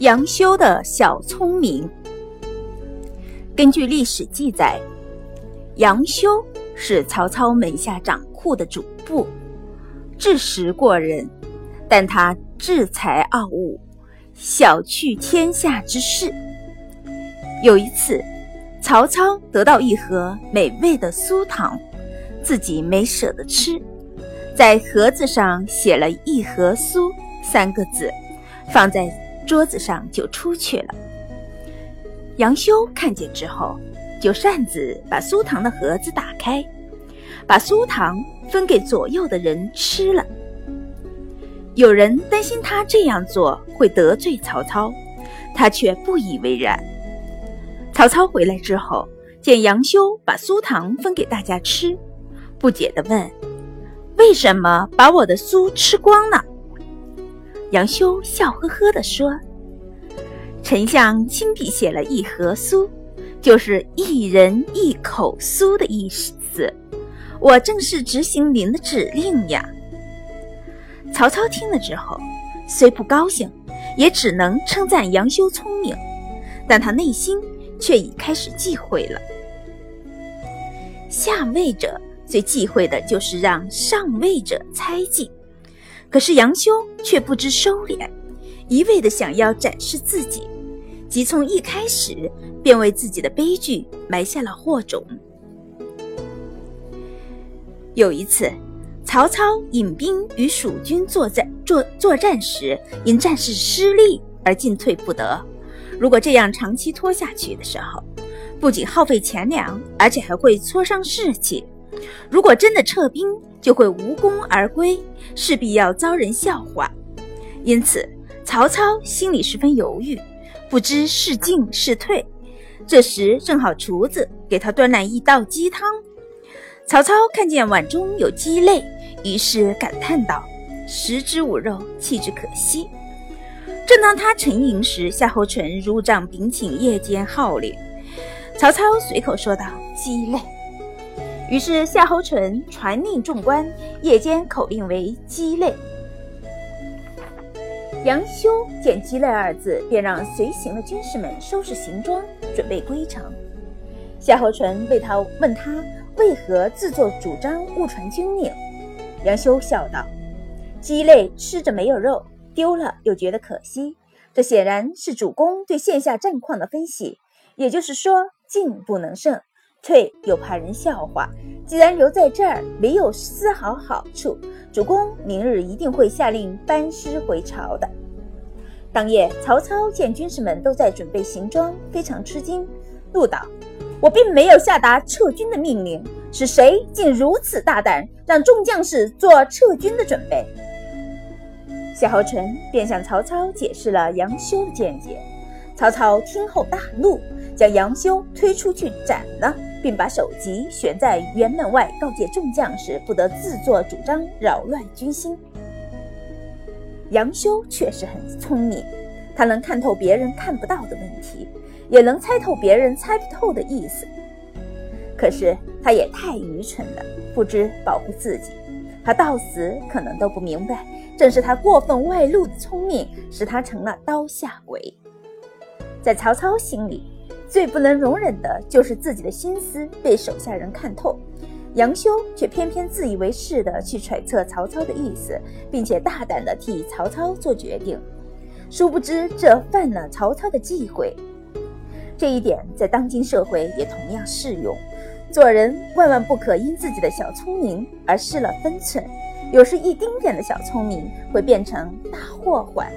杨修的小聪明。根据历史记载，杨修是曹操门下掌库的主簿，智识过人，但他志才傲物，小觑天下之事。有一次，曹操得到一盒美味的酥糖，自己没舍得吃，在盒子上写了一盒酥三个字，放在桌子上就出去了。杨修看见之后，就擅自把酥糖的盒子打开，把酥糖分给左右的人吃了。有人担心他这样做会得罪曹操，他却不以为然。曹操回来之后，见杨修把酥糖分给大家吃，不解地问：“为什么把我的酥吃光了？”杨修笑呵呵地说：“丞相亲笔写了一盒酥，就是一人一口酥的意思。我正是执行您的指令呀。”曹操听了之后，虽不高兴，也只能称赞杨修聪明，但他内心。却已开始忌讳了。下位者最忌讳的就是让上位者猜忌，可是杨修却不知收敛，一味的想要展示自己，即从一开始便为自己的悲剧埋下了祸种。有一次，曹操引兵与蜀军作战作作战时，因战事失利而进退不得。如果这样长期拖下去的时候，不仅耗费钱粮，而且还会挫伤士气。如果真的撤兵，就会无功而归，势必要遭人笑话。因此，曹操心里十分犹豫，不知是进是退。这时正好厨子给他端来一道鸡汤。曹操看见碗中有鸡肋，于是感叹道：“食之无肉，弃之可惜。”正当他沉吟时，夏侯淳入帐禀请夜间号令。曹操随口说道：“鸡肋。”于是夏侯淳传令众官，夜间口令为“鸡肋”。杨修见“鸡肋”二字，便让随行的军士们收拾行装，准备归程。夏侯淳为他问他为何自作主张误传军令，杨修笑道：“鸡肋吃着没有肉。”丢了又觉得可惜，这显然是主公对线下战况的分析。也就是说，进不能胜，退又怕人笑话。既然留在这儿没有丝毫好处，主公明日一定会下令班师回朝的。当夜，曹操见军士们都在准备行装，非常吃惊，怒道：“我并没有下达撤军的命令，是谁竟如此大胆，让众将士做撤军的准备？”夏侯淳便向曹操解释了杨修的见解。曹操听后大怒，将杨修推出去斩了，并把首级悬在辕门外，告诫众将士不得自作主张，扰乱军心。杨修确实很聪明，他能看透别人看不到的问题，也能猜透别人猜不透的意思。可是他也太愚蠢了，不知保护自己。他到死可能都不明白。正是他过分外露的聪明，使他成了刀下鬼。在曹操心里，最不能容忍的就是自己的心思被手下人看透。杨修却偏偏自以为是的去揣测曹操的意思，并且大胆的替曹操做决定，殊不知这犯了曹操的忌讳。这一点在当今社会也同样适用，做人万万不可因自己的小聪明而失了分寸。有时一丁点的小聪明会变成大祸患。